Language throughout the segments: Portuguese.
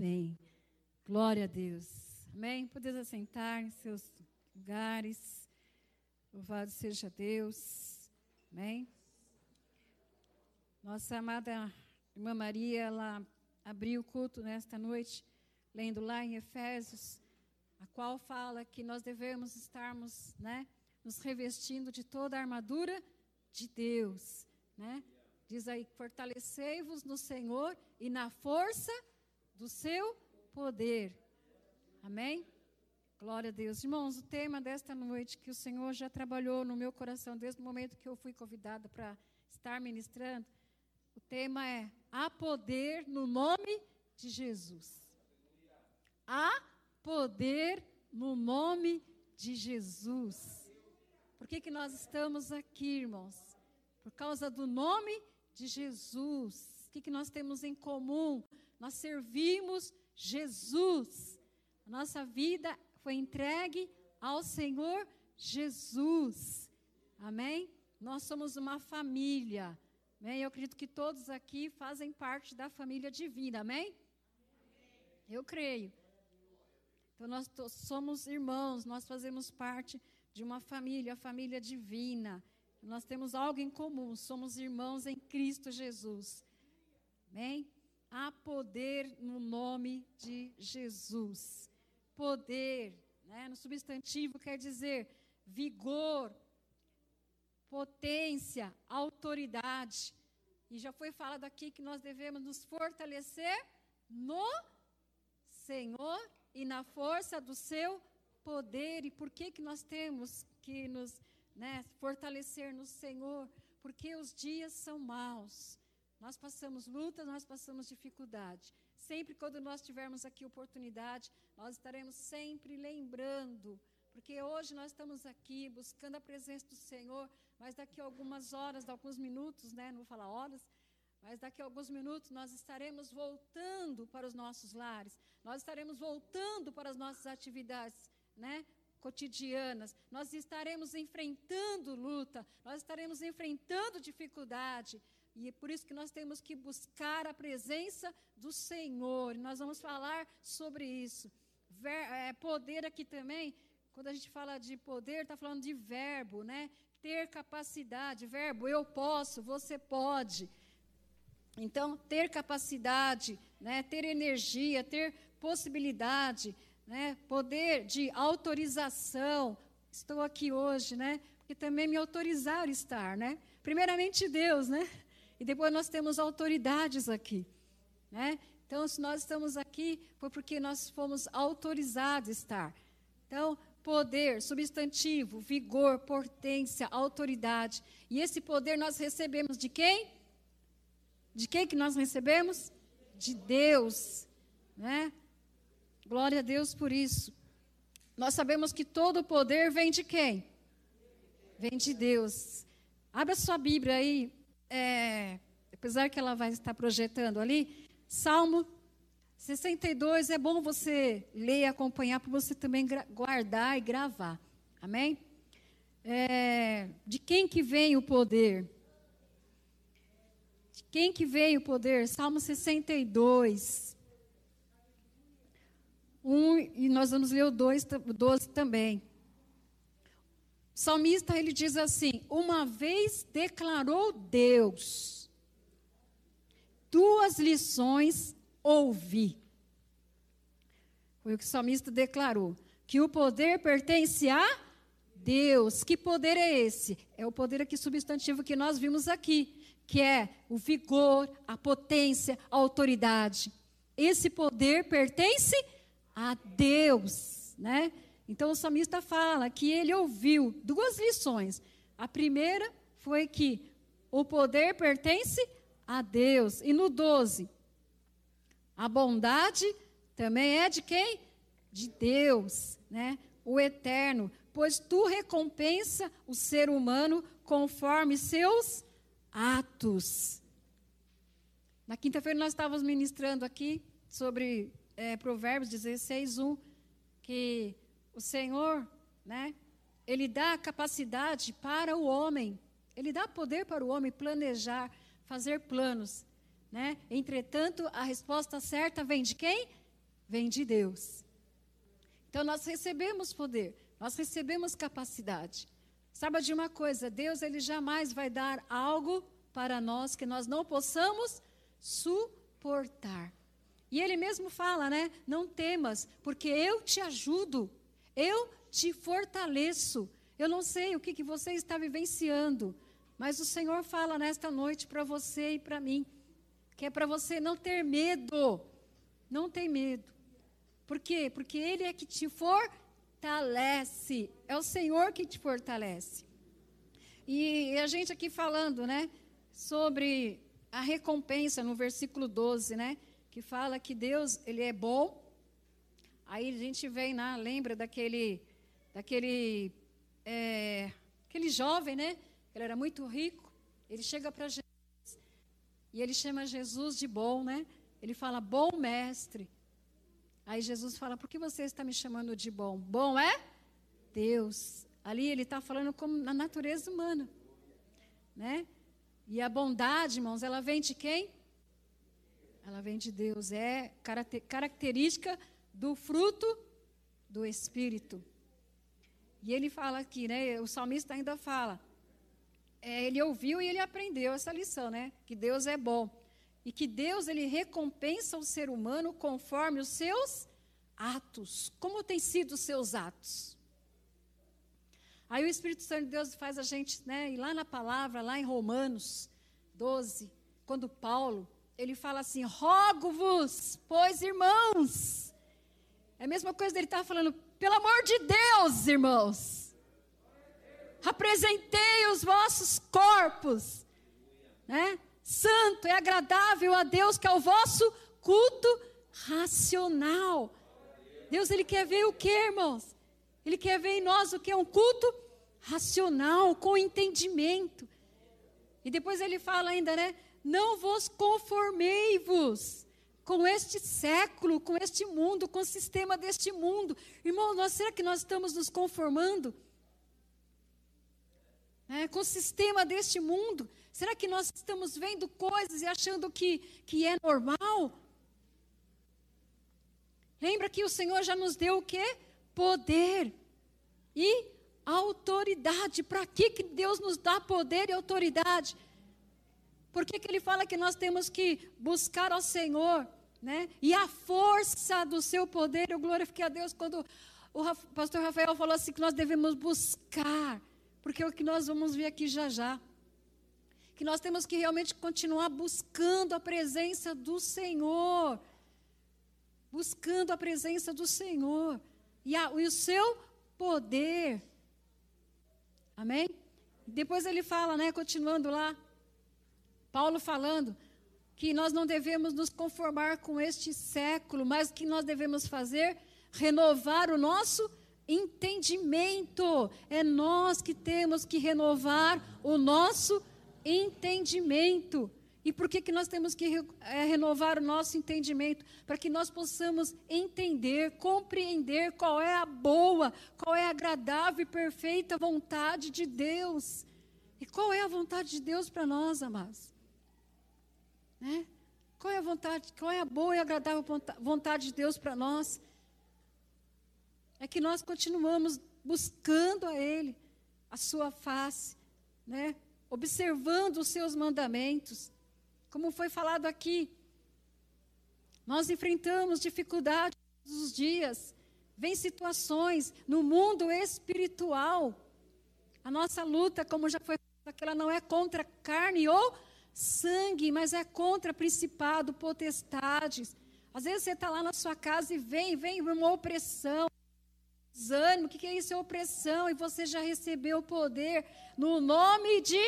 bem. Glória a Deus. Amém? Podeis assentar em seus lugares. Louvado seja Deus. Amém? Nossa amada irmã Maria, ela abriu o culto nesta noite, lendo lá em Efésios, a qual fala que nós devemos estarmos, né, nos revestindo de toda a armadura de Deus, né? Diz aí: fortalecei-vos no Senhor e na força do seu poder. Amém? Glória a Deus. Irmãos, o tema desta noite que o Senhor já trabalhou no meu coração desde o momento que eu fui convidada para estar ministrando, o tema é: há poder no nome de Jesus. Há poder no nome de Jesus. Por que, que nós estamos aqui, irmãos? Por causa do nome de Jesus. O que, que nós temos em comum? Nós servimos Jesus. A nossa vida foi entregue ao Senhor Jesus. Amém? Nós somos uma família. Amém? Eu acredito que todos aqui fazem parte da família divina. Amém? Eu creio. Então nós somos irmãos, nós fazemos parte de uma família, a família divina. Nós temos algo em comum, somos irmãos em Cristo Jesus. Amém? Há poder no nome de Jesus. Poder, né, no substantivo quer dizer vigor, potência, autoridade. E já foi falado aqui que nós devemos nos fortalecer no Senhor e na força do seu poder. E por que, que nós temos que nos né, fortalecer no Senhor, porque os dias são maus. Nós passamos lutas, nós passamos dificuldade. Sempre quando nós tivermos aqui oportunidade, nós estaremos sempre lembrando, porque hoje nós estamos aqui buscando a presença do Senhor, mas daqui a algumas horas, alguns minutos, né, não vou falar horas, mas daqui a alguns minutos nós estaremos voltando para os nossos lares, nós estaremos voltando para as nossas atividades, né? cotidianas, nós estaremos enfrentando luta, nós estaremos enfrentando dificuldade. E é por isso que nós temos que buscar a presença do Senhor. Nós vamos falar sobre isso. Ver, é, poder aqui também, quando a gente fala de poder, está falando de verbo, né? Ter capacidade, verbo, eu posso, você pode. Então, ter capacidade, né? ter energia, ter possibilidade, né? poder de autorização. Estou aqui hoje, né? Porque também me autorizaram a estar, né? Primeiramente Deus, né? E depois nós temos autoridades aqui, né? Então, se nós estamos aqui, foi porque nós fomos autorizados a estar. Então, poder, substantivo, vigor, potência, autoridade. E esse poder nós recebemos de quem? De quem que nós recebemos? De Deus, né? Glória a Deus por isso. Nós sabemos que todo poder vem de quem? Vem de Deus. Abra sua Bíblia aí, é, apesar que ela vai estar projetando ali, Salmo 62. É bom você ler e acompanhar para você também guardar e gravar. Amém? É, de quem que vem o poder? De quem que vem o poder? Salmo 62. 1 e nós vamos ler o 2, 12 também. Salmista ele diz assim: Uma vez declarou Deus, duas lições ouvi. Foi o que o salmista declarou: que o poder pertence a Deus. Que poder é esse? É o poder aqui substantivo que nós vimos aqui, que é o vigor, a potência, a autoridade. Esse poder pertence a Deus, né? Então o salmista fala que ele ouviu duas lições. A primeira foi que o poder pertence a Deus. E no 12, a bondade também é de quem? De Deus, né? O eterno, pois tu recompensa o ser humano conforme seus atos. Na quinta-feira nós estávamos ministrando aqui sobre é, Provérbios 16, 1, que o Senhor, né, ele dá capacidade para o homem, ele dá poder para o homem planejar, fazer planos. Né? Entretanto, a resposta certa vem de quem? vem de Deus. Então nós recebemos poder, nós recebemos capacidade. Saiba de uma coisa, Deus ele jamais vai dar algo para nós que nós não possamos suportar. E ele mesmo fala, né? Não temas, porque eu te ajudo, eu te fortaleço. Eu não sei o que, que você está vivenciando, mas o Senhor fala nesta noite para você e para mim, que é para você não ter medo. Não tem medo. Por quê? Porque Ele é que te fortalece. É o Senhor que te fortalece. E a gente aqui falando, né, sobre a recompensa no versículo 12, né, que fala que Deus, ele é bom. Aí a gente vem, né, lembra daquele daquele é, aquele jovem, né? Ele era muito rico. Ele chega para Jesus e ele chama Jesus de bom, né? Ele fala: "Bom mestre". Aí Jesus fala: Por que você está me chamando de bom? Bom é Deus. Ali ele está falando como na natureza humana. Né? E a bondade, irmãos, ela vem de quem? Ela vem de Deus. É característica do fruto do Espírito. E ele fala aqui, né? O salmista ainda fala. É, ele ouviu e ele aprendeu essa lição, né? Que Deus é bom e que Deus ele recompensa o ser humano conforme os seus atos. Como têm sido os seus atos? Aí o Espírito Santo de Deus faz a gente, né, ir lá na palavra, lá em Romanos 12, quando Paulo, ele fala assim: "Rogo-vos, pois irmãos". É a mesma coisa dele estar tá falando: "Pelo amor de Deus, irmãos, apresentei os vossos corpos, né? santo, é agradável a Deus, que é o vosso culto racional. Deus, Ele quer ver o que, irmãos? Ele quer ver em nós o que é um culto racional, com entendimento. E depois ele fala ainda, né? Não vos conformei-vos com este século, com este mundo, com o sistema deste mundo. Irmão, nós, será que nós estamos nos conformando? É, com o sistema deste mundo? Será que nós estamos vendo coisas e achando que, que é normal? Lembra que o Senhor já nos deu o quê? Poder e autoridade. Para que, que Deus nos dá poder e autoridade? Por que, que Ele fala que nós temos que buscar ao Senhor? Né? E a força do seu poder, eu glorifiquei a Deus quando o pastor Rafael falou assim que nós devemos buscar, porque é o que nós vamos ver aqui já já que nós temos que realmente continuar buscando a presença do Senhor. Buscando a presença do Senhor. E, a, e o seu poder. Amém? Depois ele fala, né, continuando lá, Paulo falando que nós não devemos nos conformar com este século, mas que nós devemos fazer renovar o nosso entendimento. É nós que temos que renovar o nosso entendimento. E por que, que nós temos que é, renovar o nosso entendimento? Para que nós possamos entender, compreender qual é a boa, qual é a agradável e perfeita vontade de Deus. E qual é a vontade de Deus para nós, amados? Né? Qual é a vontade, qual é a boa e agradável vontade de Deus para nós? É que nós continuamos buscando a Ele, a Sua face, né? observando os seus mandamentos. Como foi falado aqui, nós enfrentamos dificuldades todos os dias, vem situações no mundo espiritual. A nossa luta, como já foi falado, ela não é contra carne ou sangue, mas é contra principado, potestades. Às vezes você está lá na sua casa e vem, vem uma opressão, desânimo, o que, que é isso? É opressão, e você já recebeu o poder no nome de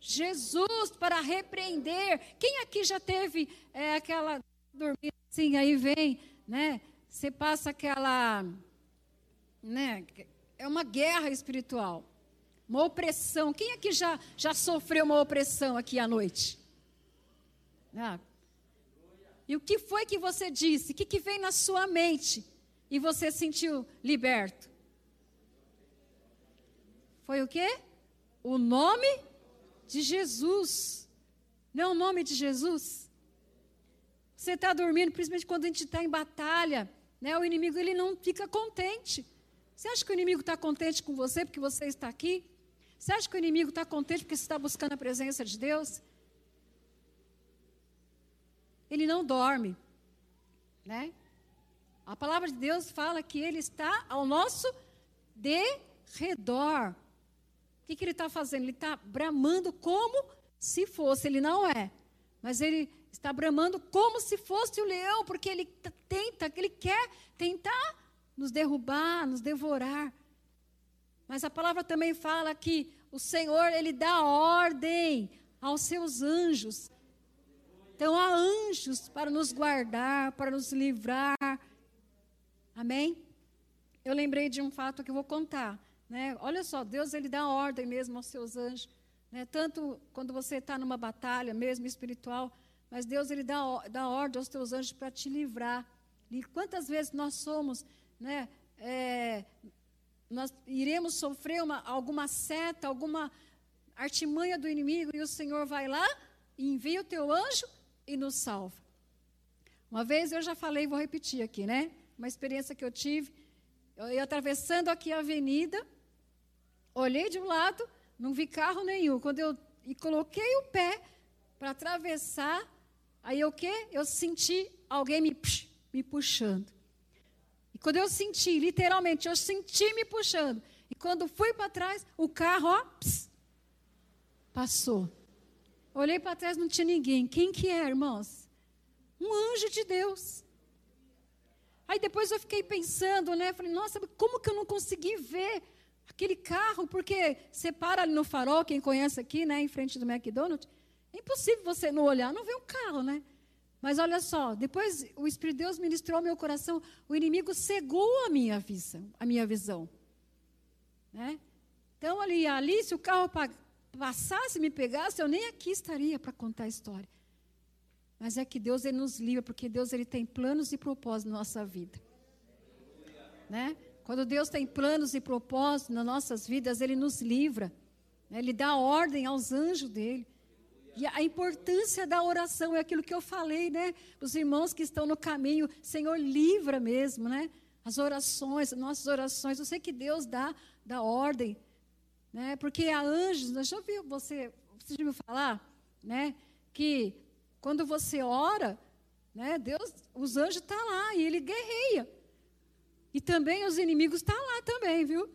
Jesus para repreender. Quem aqui já teve é, aquela dormida assim, aí vem, né? Você passa aquela, né? É uma guerra espiritual, uma opressão. Quem aqui já, já sofreu uma opressão aqui à noite? Ah. E o que foi que você disse? O que, que veio na sua mente? e você sentiu liberto? Foi o quê? O nome de Jesus. Não é o nome de Jesus? Você está dormindo, principalmente quando a gente está em batalha, Né? O inimigo ele não fica contente. Você acha que o inimigo está contente com você porque você está aqui? Você acha que o inimigo está contente porque você está buscando a presença de Deus? Ele não dorme, né? A palavra de Deus fala que ele está ao nosso derredor. O que, que ele está fazendo? Ele está bramando como se fosse, ele não é, mas ele está bramando como se fosse o leão, porque ele tenta, ele quer tentar nos derrubar, nos devorar. Mas a palavra também fala que o Senhor, ele dá ordem aos seus anjos. Então há anjos para nos guardar, para nos livrar. Amém? Eu lembrei de um fato que eu vou contar. Né? Olha só, Deus ele dá ordem mesmo aos seus anjos. Né? Tanto quando você está numa batalha mesmo espiritual, mas Deus ele dá, dá ordem aos teus anjos para te livrar. E quantas vezes nós somos, né, é, nós iremos sofrer uma, alguma seta, alguma artimanha do inimigo, e o Senhor vai lá e envia o teu anjo e nos salva. Uma vez eu já falei, vou repetir aqui, né? Uma experiência que eu tive. Eu ia atravessando aqui a avenida, olhei de um lado, não vi carro nenhum. Quando eu e coloquei o pé para atravessar, Aí o quê? Eu senti alguém me, me puxando. Quando eu senti, literalmente, eu senti me puxando. E quando fui para trás, o carro, ó, pss, passou. Olhei para trás, não tinha ninguém. Quem que é, irmãos? Um anjo de Deus. Aí depois eu fiquei pensando, né? Falei, nossa, como que eu não consegui ver aquele carro? Porque você para ali no farol, quem conhece aqui, né, em frente do McDonald's, é impossível você não olhar, não ver um carro, né? Mas olha só, depois o Espírito de Deus ministrou meu coração, o inimigo cegou a minha visão, a minha visão. Né? Então ali, ali, se o carro passasse, me pegasse, eu nem aqui estaria para contar a história. Mas é que Deus ele nos livra, porque Deus ele tem planos e propósitos na nossa vida. Né? Quando Deus tem planos e propósitos nas nossas vidas, Ele nos livra. Né? Ele dá ordem aos anjos dele. E a importância da oração é aquilo que eu falei, né? Os irmãos que estão no caminho, Senhor, livra mesmo, né? As orações, nossas orações. Eu sei que Deus dá, dá ordem, né? Porque há anjos, já ouviu você, você já ouviu falar, né? Que quando você ora, né? Deus, os anjos estão tá lá e ele guerreia. E também os inimigos estão tá lá também, viu?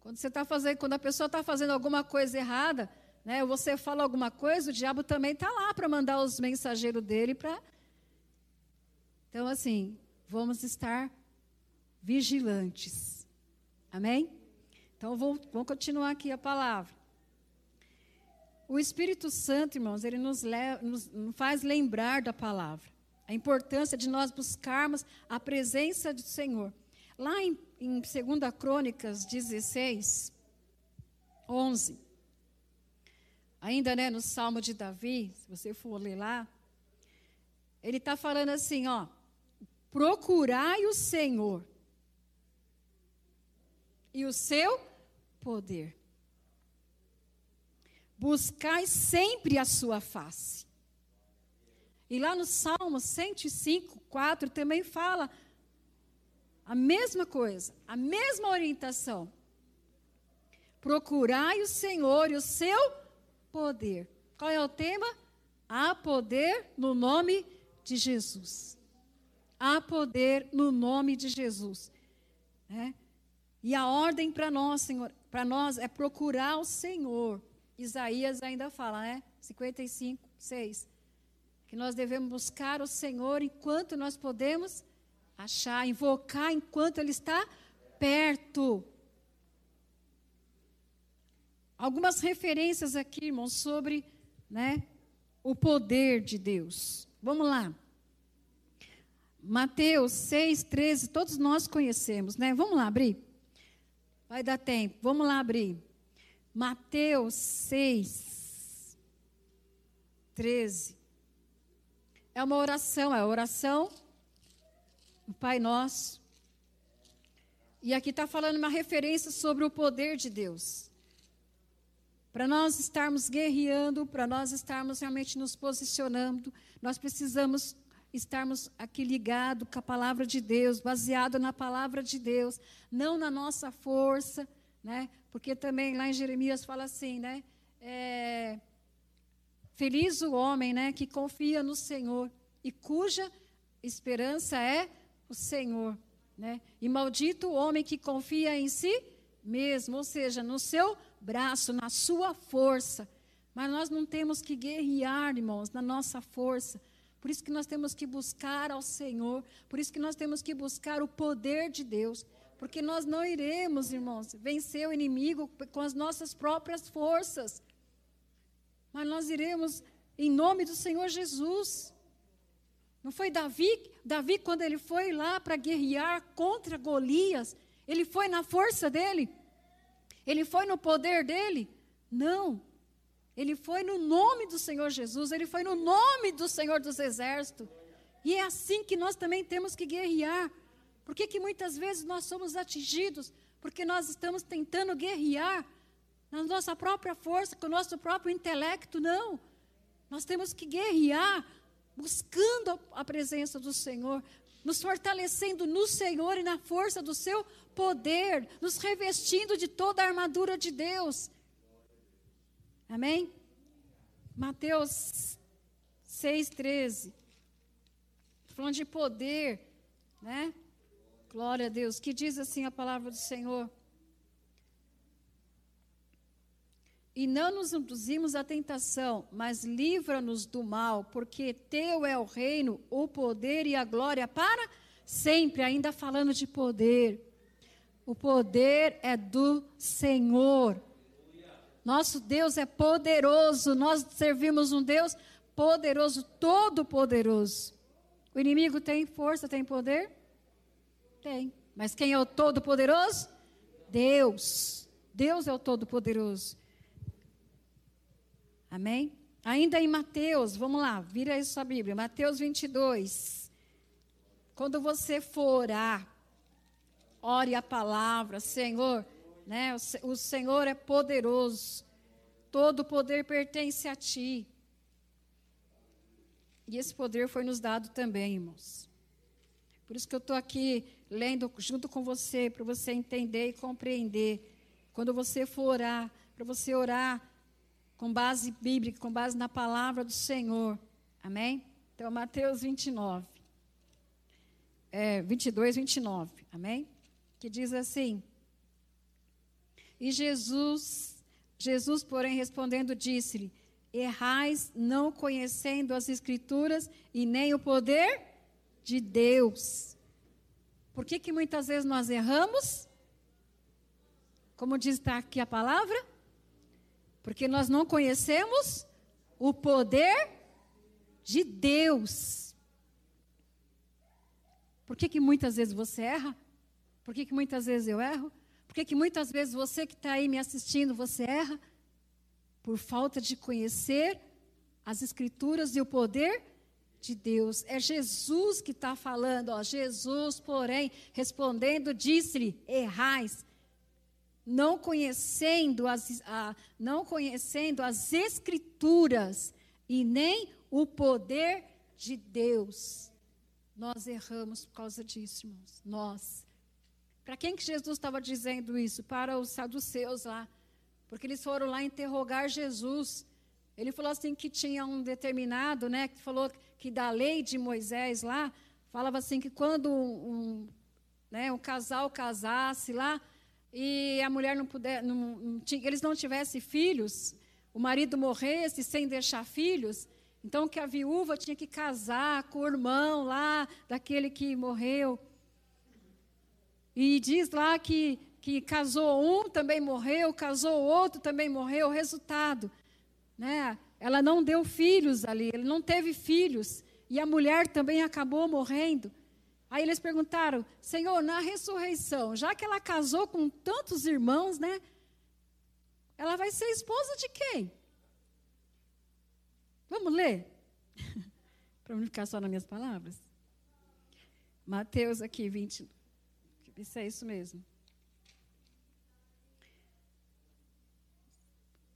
Quando você está fazendo, quando a pessoa está fazendo alguma coisa errada, né? Você fala alguma coisa, o diabo também está lá para mandar os mensageiros dele para. Então, assim, vamos estar vigilantes. Amém? Então, vou, continuar aqui a palavra. O Espírito Santo, irmãos, ele nos, leva, nos faz lembrar da palavra. A importância de nós buscarmos a presença do Senhor. Lá em, em 2 Crônicas 16, 11. Ainda né, no Salmo de Davi, se você for ler lá, ele está falando assim, ó, procurai o Senhor e o seu poder. Buscai sempre a sua face. E lá no Salmo 105, 4 também fala a mesma coisa, a mesma orientação. Procurai o Senhor e o seu poder. Qual é o tema? Há poder no nome de Jesus. Há poder no nome de Jesus. É? E a ordem para nós, Senhor, para nós é procurar o Senhor. Isaías ainda fala, né? 55, 6. Que nós devemos buscar o Senhor enquanto nós podemos achar, invocar enquanto Ele está perto algumas referências aqui, irmãos, sobre né, o poder de Deus. Vamos lá. Mateus 6, 13, todos nós conhecemos, né? Vamos lá abrir. Vai dar tempo. Vamos lá abrir. Mateus 6, 13. É uma oração, é a oração do Pai Nosso. E aqui está falando uma referência sobre o poder de Deus. Para nós estarmos guerreando, para nós estarmos realmente nos posicionando, nós precisamos estarmos aqui ligados com a palavra de Deus, baseado na palavra de Deus, não na nossa força, né? Porque também lá em Jeremias fala assim, né? É, feliz o homem, né, que confia no Senhor e cuja esperança é o Senhor, né? E maldito o homem que confia em si mesmo, ou seja, no seu braço, na sua força. Mas nós não temos que guerrear, irmãos, na nossa força. Por isso que nós temos que buscar ao Senhor, por isso que nós temos que buscar o poder de Deus, porque nós não iremos, irmãos, vencer o inimigo com as nossas próprias forças. Mas nós iremos em nome do Senhor Jesus. Não foi Davi? Davi, quando ele foi lá para guerrear contra Golias, ele foi na força dele? Ele foi no poder dele? Não. Ele foi no nome do Senhor Jesus, ele foi no nome do Senhor dos Exércitos. E é assim que nós também temos que guerrear. Por que, que muitas vezes nós somos atingidos? Porque nós estamos tentando guerrear na nossa própria força, com o nosso próprio intelecto, não. Nós temos que guerrear buscando a presença do Senhor, nos fortalecendo no Senhor e na força do seu poder, nos revestindo de toda a armadura de Deus. Amém? Mateus 6,13. Falando de poder, né? Glória a Deus. Que diz assim a palavra do Senhor. E não nos induzimos à tentação, mas livra-nos do mal, porque teu é o reino, o poder e a glória para sempre. Ainda falando de poder. O poder é do Senhor. Nosso Deus é poderoso, nós servimos um Deus poderoso, todo-poderoso. O inimigo tem força, tem poder? Tem. Mas quem é o todo-poderoso? Deus. Deus é o todo-poderoso. Amém? Ainda em Mateus, vamos lá, vira aí sua Bíblia, Mateus 22. Quando você for orar, ore a palavra, Senhor, né? O, Senhor é poderoso. Todo poder pertence a ti. E esse poder foi nos dado também, irmãos. Por isso que eu estou aqui lendo junto com você, para você entender e compreender. Quando você for orar, para você orar com base bíblica, com base na palavra do Senhor. Amém? Então, Mateus 29. É, 22, 29. Amém? Que diz assim: e Jesus, Jesus, porém, respondendo, disse-lhe: Errais não conhecendo as Escrituras e nem o poder de Deus. Por que, que muitas vezes nós erramos? Como diz tá aqui a palavra? Porque nós não conhecemos o poder de Deus. Por que, que muitas vezes você erra? Por que, que muitas vezes eu erro? Por que, que muitas vezes você que está aí me assistindo, você erra? Por falta de conhecer as Escrituras e o poder de Deus. É Jesus que está falando, ó. Jesus, porém, respondendo, disse-lhe: errais, não conhecendo as, a, não conhecendo as Escrituras e nem o poder de Deus. Nós erramos por causa disso, irmãos. Nós. Para quem que Jesus estava dizendo isso? Para os saduceus lá. Porque eles foram lá interrogar Jesus. Ele falou assim que tinha um determinado, né, que falou que da lei de Moisés lá, falava assim que quando um, né, um casal casasse lá e a mulher não puder, não, não eles não tivessem filhos, o marido morresse sem deixar filhos, então que a viúva tinha que casar com o irmão lá daquele que morreu. E diz lá que, que casou um, também morreu, casou outro, também morreu. Resultado, né? Ela não deu filhos ali, ele não teve filhos. E a mulher também acabou morrendo. Aí eles perguntaram, Senhor, na ressurreição, já que ela casou com tantos irmãos, né? Ela vai ser esposa de quem? Vamos ler? Para não ficar só nas minhas palavras. Mateus aqui, 20, isso é isso mesmo.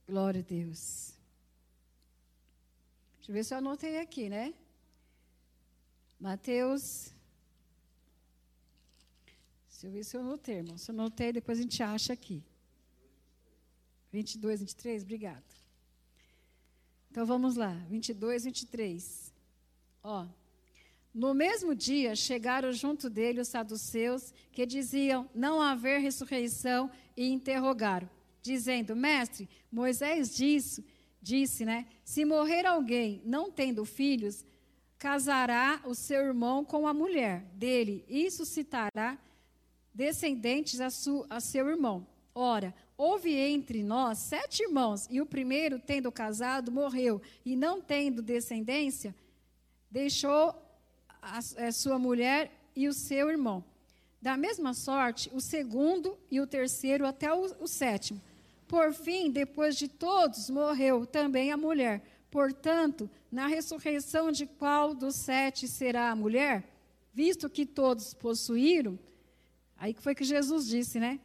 Glória a Deus. Deixa eu ver se eu anotei aqui, né? Mateus. Eu ver se eu notei, irmão. Se eu notei, depois a gente acha aqui. 22, 23, obrigada. Então vamos lá, 22, 23. Ó. No mesmo dia chegaram junto dele os saduceus que diziam não haver ressurreição e interrogaram, dizendo: Mestre, Moisés disse, disse, né? Se morrer alguém não tendo filhos, casará o seu irmão com a mulher dele e suscitará descendentes a, su, a seu irmão. Ora, houve entre nós sete irmãos, e o primeiro, tendo casado, morreu, e não tendo descendência, deixou a, a sua mulher e o seu irmão. Da mesma sorte, o segundo e o terceiro até o, o sétimo. Por fim, depois de todos, morreu também a mulher. Portanto, na ressurreição de qual dos sete será a mulher? Visto que todos possuíram, aí que foi que Jesus disse, né?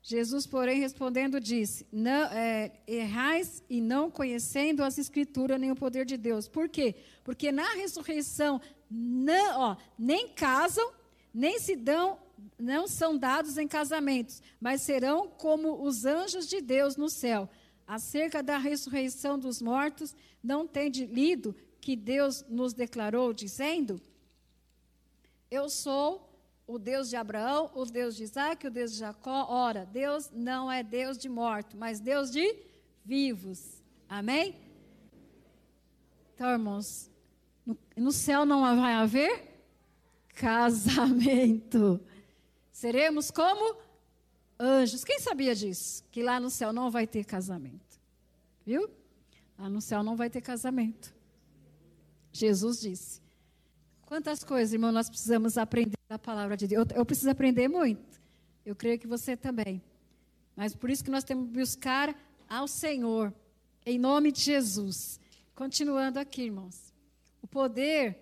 Jesus, porém, respondendo, disse: não, é, Errais e não conhecendo as Escrituras nem o poder de Deus. Por quê? Porque na ressurreição não, ó, nem casam, nem se dão, não são dados em casamentos, mas serão como os anjos de Deus no céu. Acerca da ressurreição dos mortos, não tende lido que Deus nos declarou, dizendo: Eu sou o Deus de Abraão, o Deus de Isaac, o Deus de Jacó. Ora, Deus não é Deus de mortos, mas Deus de vivos. Amém? Então, irmãos, no, no céu não vai haver casamento. Seremos como anjos. Quem sabia disso? Que lá no céu não vai ter casamento. Viu? Lá no céu não vai ter casamento. Jesus disse. Quantas coisas, irmão, nós precisamos aprender da palavra de Deus. Eu, eu preciso aprender muito. Eu creio que você também. Mas por isso que nós temos que buscar ao Senhor, em nome de Jesus. Continuando aqui, irmãos. O poder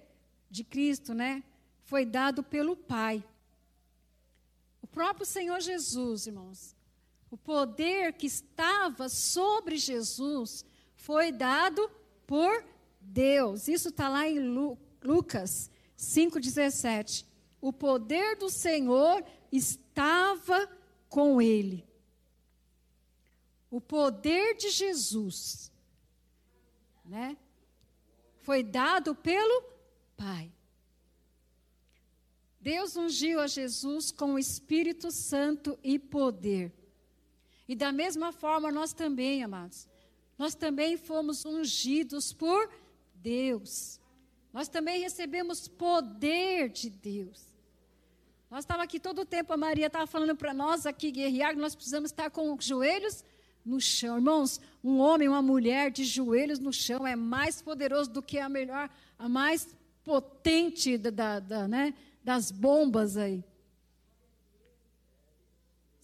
de Cristo, né, foi dado pelo Pai. O próprio Senhor Jesus, irmãos, o poder que estava sobre Jesus foi dado por Deus. Isso está lá em Lu, Lucas 5,17. O poder do Senhor estava com ele. O poder de Jesus, né? foi dado pelo Pai. Deus ungiu a Jesus com o Espírito Santo e poder. E da mesma forma nós também, amados, nós também fomos ungidos por Deus. Nós também recebemos poder de Deus. Nós estávamos aqui todo o tempo, a Maria estava falando para nós aqui, guerrear, nós precisamos estar com os joelhos no chão. Irmãos, um homem, uma mulher de joelhos no chão é mais poderoso do que a melhor, a mais potente da, da, da né, das bombas aí.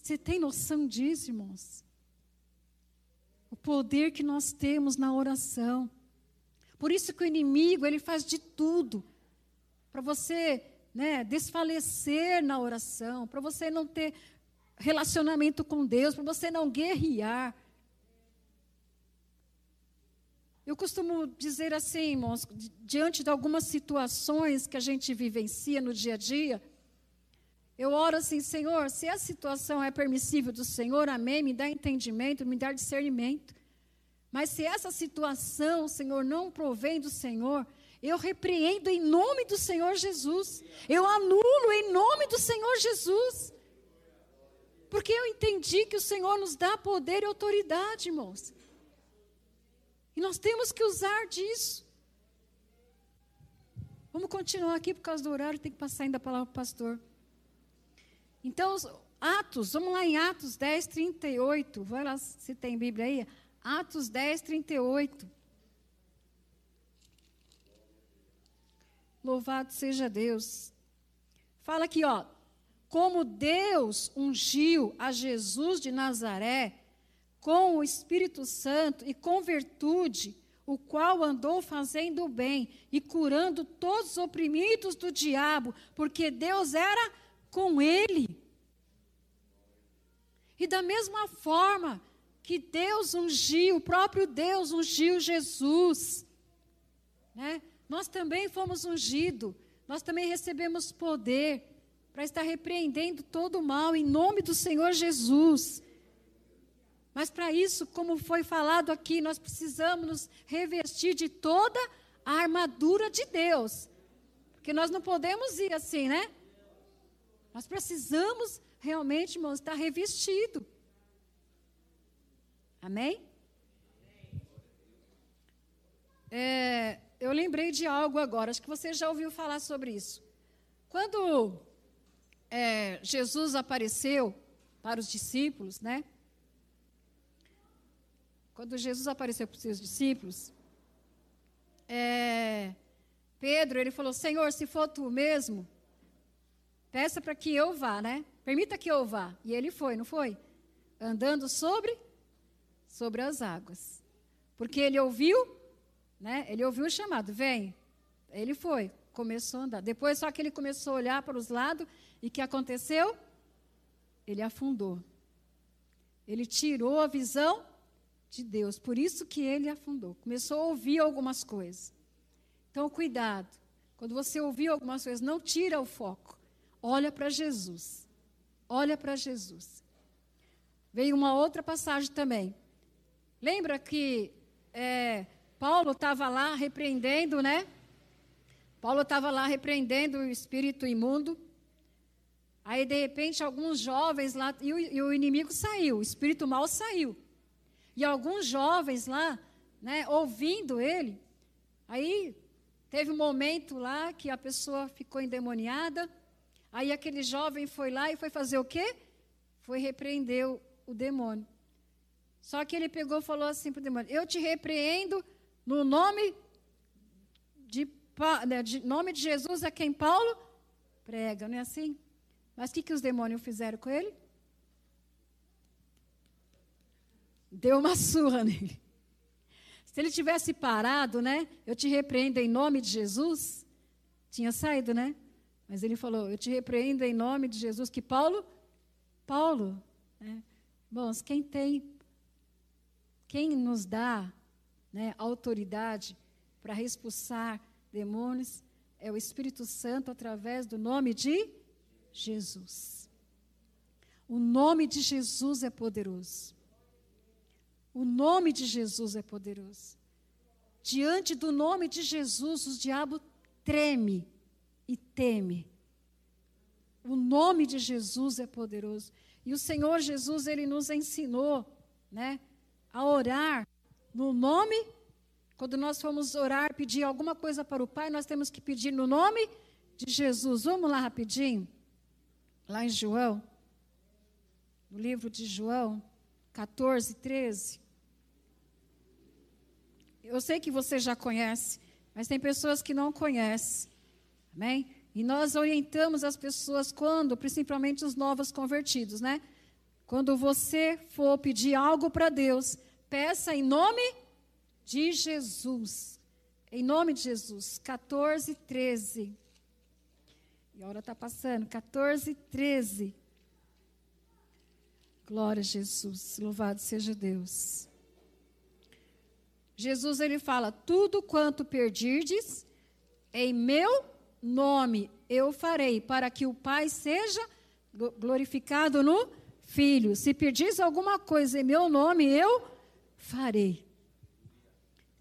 Você tem noção disso, irmãos? O poder que nós temos na oração. Por isso que o inimigo, ele faz de tudo para você, né, desfalecer na oração, para você não ter relacionamento com Deus, para você não guerrear. Eu costumo dizer assim, irmãos, diante de algumas situações que a gente vivencia no dia a dia, eu oro assim, Senhor, se a situação é permissível do Senhor, amém, me dá entendimento, me dá discernimento. Mas se essa situação, Senhor, não provém do Senhor, eu repreendo em nome do Senhor Jesus. Eu anulo em nome do Senhor Jesus. Porque eu entendi que o Senhor nos dá poder e autoridade, irmãos. E nós temos que usar disso. Vamos continuar aqui por causa do horário, tem que passar ainda a palavra para o pastor. Então, Atos, vamos lá em Atos 10, 38. Vai lá se tem Bíblia aí. Atos 10, 38. Louvado seja Deus. Fala aqui, ó como Deus ungiu a Jesus de Nazaré com o Espírito Santo e com virtude, o qual andou fazendo o bem e curando todos os oprimidos do diabo, porque Deus era com ele. E da mesma forma que Deus ungiu, o próprio Deus ungiu Jesus, né? Nós também fomos ungidos nós também recebemos poder para estar repreendendo todo o mal em nome do Senhor Jesus. Mas para isso, como foi falado aqui, nós precisamos nos revestir de toda a armadura de Deus. Porque nós não podemos ir assim, né? Nós precisamos realmente, irmãos, estar revestido. Amém? É, eu lembrei de algo agora, acho que você já ouviu falar sobre isso. Quando é, Jesus apareceu para os discípulos, né? Quando Jesus apareceu para os seus discípulos, é, Pedro, ele falou: Senhor, se for tu mesmo, peça para que eu vá, né? Permita que eu vá. E ele foi, não foi? Andando sobre sobre as águas. Porque ele ouviu, né? Ele ouviu o chamado, vem. Ele foi, começou a andar. Depois só que ele começou a olhar para os lados e que aconteceu? Ele afundou. Ele tirou a visão de Deus. Por isso que ele afundou. Começou a ouvir algumas coisas. Então, cuidado. Quando você ouvir algumas coisas, não tira o foco. Olha para Jesus. Olha para Jesus. Veio uma outra passagem também. Lembra que é, Paulo estava lá repreendendo, né? Paulo estava lá repreendendo o espírito imundo. Aí, de repente, alguns jovens lá, e o, e o inimigo saiu, o espírito mal saiu. E alguns jovens lá, né, ouvindo ele, aí teve um momento lá que a pessoa ficou endemoniada, aí aquele jovem foi lá e foi fazer o quê? Foi repreender o, o demônio. Só que ele pegou e falou assim para o demônio: Eu te repreendo no nome de, né, de, nome de Jesus a quem Paulo prega, não é assim? Mas o que, que os demônios fizeram com ele? deu uma surra nele. Se ele tivesse parado, né? Eu te repreendo em nome de Jesus. Tinha saído, né? Mas ele falou: Eu te repreendo em nome de Jesus. Que Paulo, Paulo, né? Bons, quem tem, quem nos dá né, autoridade para expulsar demônios é o Espírito Santo através do nome de Jesus. O nome de Jesus é poderoso. O nome de Jesus é poderoso. Diante do nome de Jesus, o diabo treme e teme. O nome de Jesus é poderoso. E o Senhor Jesus, ele nos ensinou, né, a orar no nome. Quando nós formos orar, pedir alguma coisa para o Pai, nós temos que pedir no nome de Jesus. Vamos lá rapidinho. Lá em João, no livro de João, 14, 13. Eu sei que você já conhece, mas tem pessoas que não conhecem. Amém? E nós orientamos as pessoas quando, principalmente os novos convertidos, né? Quando você for pedir algo para Deus, peça em nome de Jesus. Em nome de Jesus. 14, 13. E a hora está passando. 14, 13. Glória a Jesus. Louvado seja Deus. Jesus ele fala: "Tudo quanto perdirdes em meu nome eu farei, para que o Pai seja glorificado no Filho. Se pedis alguma coisa em meu nome, eu farei."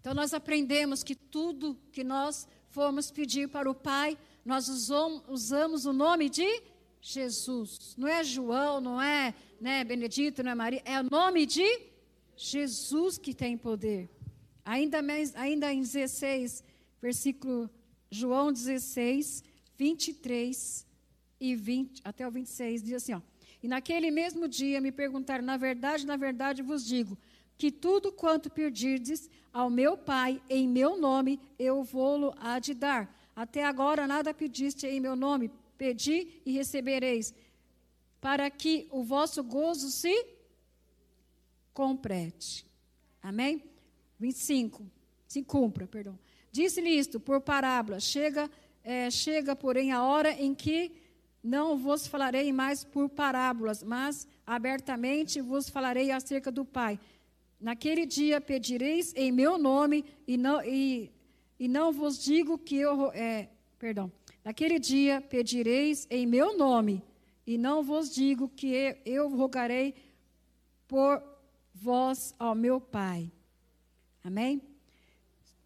Então nós aprendemos que tudo que nós formos pedir para o Pai, nós usamos o nome de Jesus. Não é João, não é né, Benedito, não é Maria. É o nome de Jesus que tem poder. Ainda, mais, ainda em 16, versículo João 16, 23 e 20, até o 26, diz assim: ó, E naquele mesmo dia me perguntaram, na verdade, na verdade vos digo, que tudo quanto pedirdes ao meu Pai em meu nome, eu vou-lo há de dar. Até agora nada pediste em meu nome, Pedi e recebereis, para que o vosso gozo se complete. Amém? 25. Se cumpra, perdão. Disse-lhe isto por parábola. Chega, é, chega, porém, a hora em que não vos falarei mais por parábolas, mas abertamente vos falarei acerca do Pai. Naquele dia pedireis em meu nome, e não, e, e não vos digo que eu. É, perdão. Naquele dia pedireis em meu nome, e não vos digo que eu rogarei por vós ao meu Pai. Amém?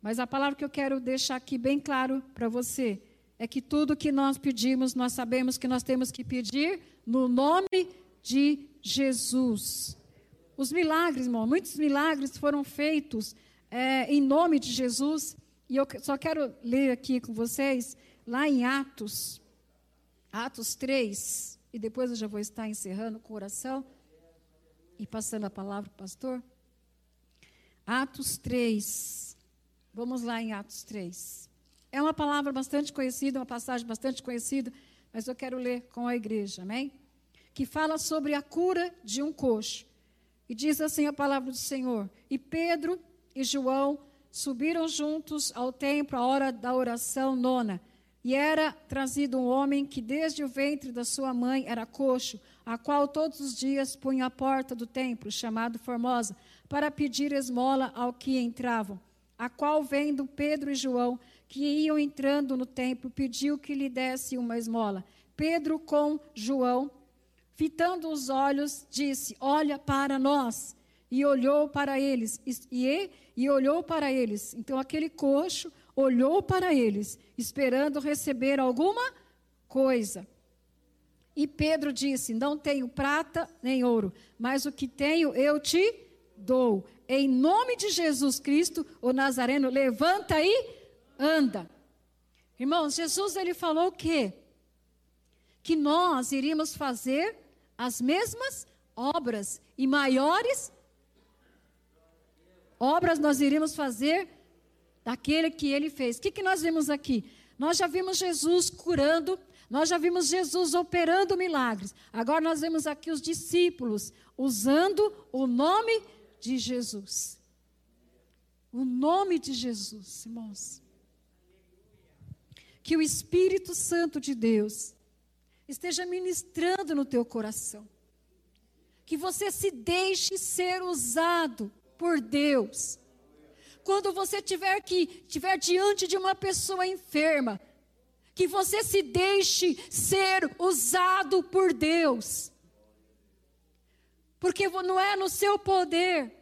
Mas a palavra que eu quero deixar aqui bem claro para você é que tudo que nós pedimos, nós sabemos que nós temos que pedir no nome de Jesus. Os milagres, irmão, muitos milagres foram feitos é, em nome de Jesus. E eu só quero ler aqui com vocês, lá em Atos, Atos 3, e depois eu já vou estar encerrando com oração e passando a palavra para o pastor. Atos 3. Vamos lá em Atos 3. É uma palavra bastante conhecida, uma passagem bastante conhecida, mas eu quero ler com a igreja, amém? Que fala sobre a cura de um coxo. E diz assim a palavra do Senhor: E Pedro e João subiram juntos ao templo à hora da oração nona. E era trazido um homem que desde o ventre da sua mãe era coxo, a qual todos os dias punha a porta do templo, chamado Formosa, para pedir esmola ao que entravam. A qual, vendo Pedro e João, que iam entrando no templo, pediu que lhe desse uma esmola. Pedro, com João, fitando os olhos, disse: Olha para nós. E olhou para eles, e, e olhou para eles. Então aquele coxo olhou para eles, esperando receber alguma coisa. E Pedro disse: Não tenho prata nem ouro, mas o que tenho eu te dou. Em nome de Jesus Cristo, o Nazareno, levanta e anda. Irmãos, Jesus ele falou o quê? Que nós iríamos fazer as mesmas obras e maiores obras nós iríamos fazer daquele que ele fez. O que, que nós vimos aqui? Nós já vimos Jesus curando, nós já vimos Jesus operando milagres. Agora nós vemos aqui os discípulos usando o nome de Jesus. O nome de Jesus, irmãos. Que o Espírito Santo de Deus esteja ministrando no teu coração. Que você se deixe ser usado por Deus. Quando você tiver que tiver diante de uma pessoa enferma, que você se deixe ser usado por Deus. Porque não é no seu poder,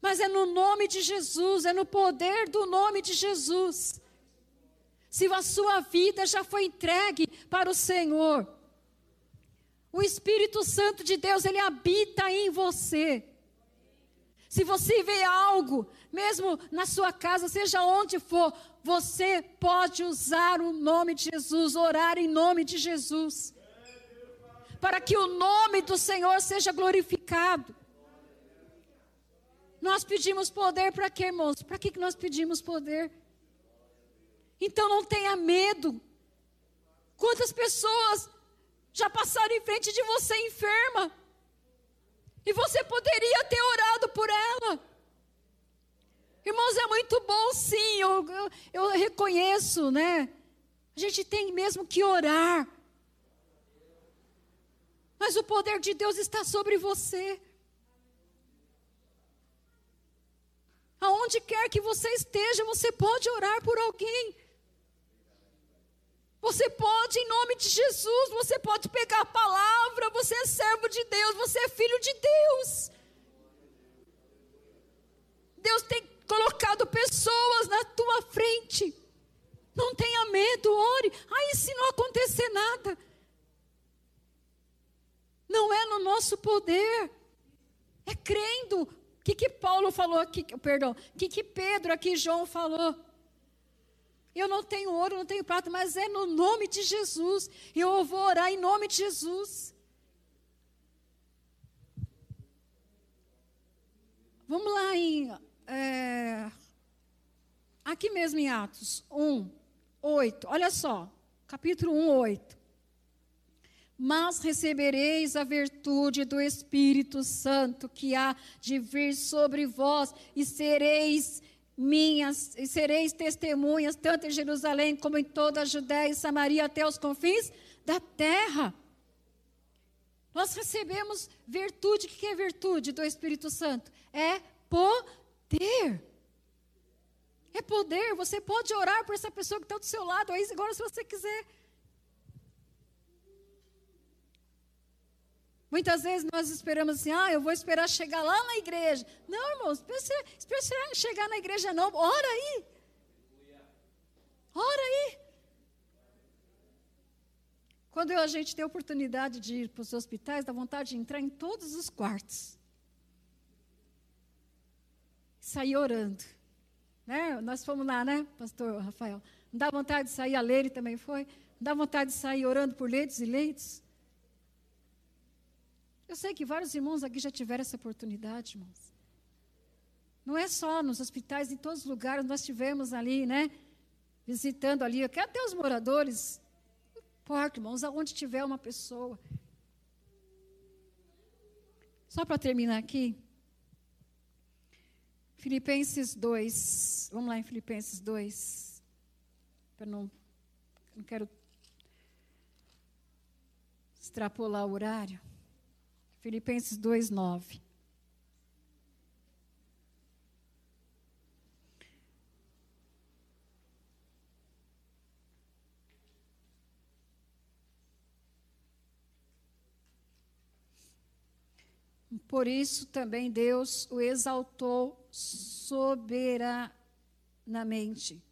mas é no nome de Jesus, é no poder do nome de Jesus. Se a sua vida já foi entregue para o Senhor, o Espírito Santo de Deus, ele habita em você. Se você vê algo, mesmo na sua casa, seja onde for, você pode usar o nome de Jesus, orar em nome de Jesus, para que o nome do Senhor seja glorificado. Nós pedimos poder para quê, irmãos? Para que nós pedimos poder? Então não tenha medo. Quantas pessoas já passaram em frente de você enferma? E você poderia ter orado por ela. Irmãos, é muito bom, sim, eu, eu, eu reconheço, né? A gente tem mesmo que orar. Mas o poder de Deus está sobre você. Aonde quer que você esteja, você pode orar por alguém. Você pode, em nome de Jesus, você pode pegar a palavra, você é servo de Deus, você é filho de Deus. Deus tem colocado pessoas na tua frente. Não tenha medo, ore. Aí se não acontecer nada. Não é no nosso poder. É crendo. O que, que Paulo falou aqui? Perdão. O que, que Pedro aqui, João falou? Eu não tenho ouro, não tenho prata, mas é no nome de Jesus. Eu vou orar em nome de Jesus. Vamos lá em. É, aqui mesmo em Atos 1, 8. Olha só. Capítulo 1, 8. Mas recebereis a virtude do Espírito Santo que há de vir sobre vós, e sereis minhas, e sereis testemunhas, tanto em Jerusalém como em toda a Judéia e Samaria, até os confins da terra. Nós recebemos virtude. O que é virtude do Espírito Santo? É poder. É poder. Você pode orar por essa pessoa que está do seu lado aí, agora, se você quiser. Muitas vezes nós esperamos assim, ah, eu vou esperar chegar lá na igreja. Não, irmãos, espera, chegar na igreja não. Ora aí. Ora aí. Quando a gente tem a oportunidade de ir para os hospitais, dá vontade de entrar em todos os quartos. Sair orando. Né? Nós fomos lá, né, pastor Rafael? Não dá vontade de sair, a Leire também foi. Não dá vontade de sair orando por leitos e leitos? Eu sei que vários irmãos aqui já tiveram essa oportunidade, irmãos. Não é só nos hospitais, em todos os lugares nós tivemos ali, né? Visitando ali, até os moradores. Não importa, irmãos, aonde tiver uma pessoa. Só para terminar aqui, Filipenses 2. Vamos lá em Filipenses 2. Para não, não quero extrapolar o horário. Filipenses 2, 9. Por isso também Deus o exaltou soberanamente.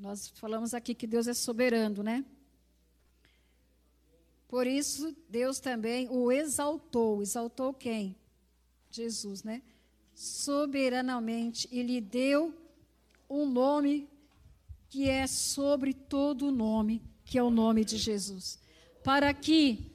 Nós falamos aqui que Deus é soberano, né? Por isso, Deus também o exaltou. Exaltou quem? Jesus, né? Soberanamente. E lhe deu um nome que é sobre todo o nome, que é o nome de Jesus. Para que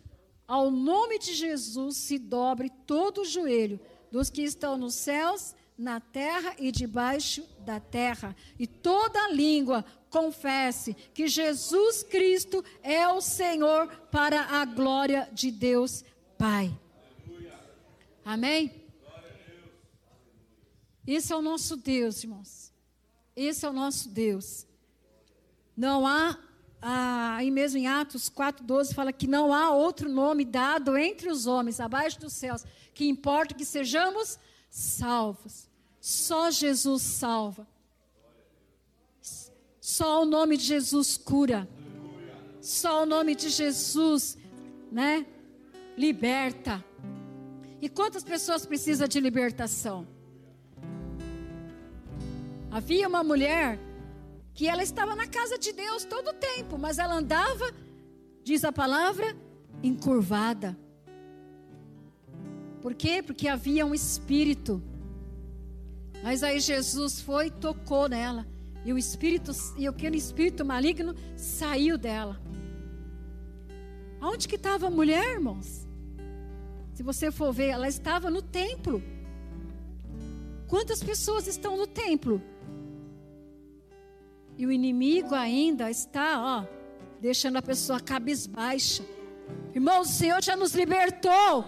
ao nome de Jesus se dobre todo o joelho dos que estão nos céus, na terra e debaixo da terra, e toda língua confesse que Jesus Cristo é o Senhor para a glória de Deus Pai. Amém? Esse é o nosso Deus, irmãos. Esse é o nosso Deus. Não há, ah, aí mesmo em Atos 4,12 fala que não há outro nome dado entre os homens, abaixo dos céus, que importa que sejamos salvos. Só Jesus salva. Só o nome de Jesus cura. Só o nome de Jesus, né? Liberta. E quantas pessoas precisam de libertação? Havia uma mulher que ela estava na casa de Deus todo o tempo, mas ela andava, diz a palavra, encurvada. Por quê? Porque havia um espírito. Mas aí Jesus foi e tocou nela. E o espírito, e aquele espírito maligno saiu dela. Aonde que estava a mulher, irmãos? Se você for ver, ela estava no templo. Quantas pessoas estão no templo? E o inimigo ainda está, ó, deixando a pessoa cabisbaixa. Irmãos, o Senhor já nos libertou.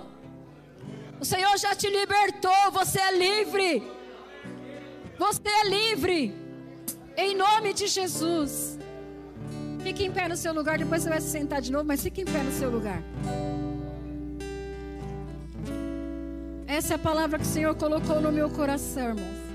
O Senhor já te libertou, você é livre. Você é livre. Em nome de Jesus. Fique em pé no seu lugar, depois você vai se sentar de novo, mas fique em pé no seu lugar. Essa é a palavra que o Senhor colocou no meu coração, irmãos.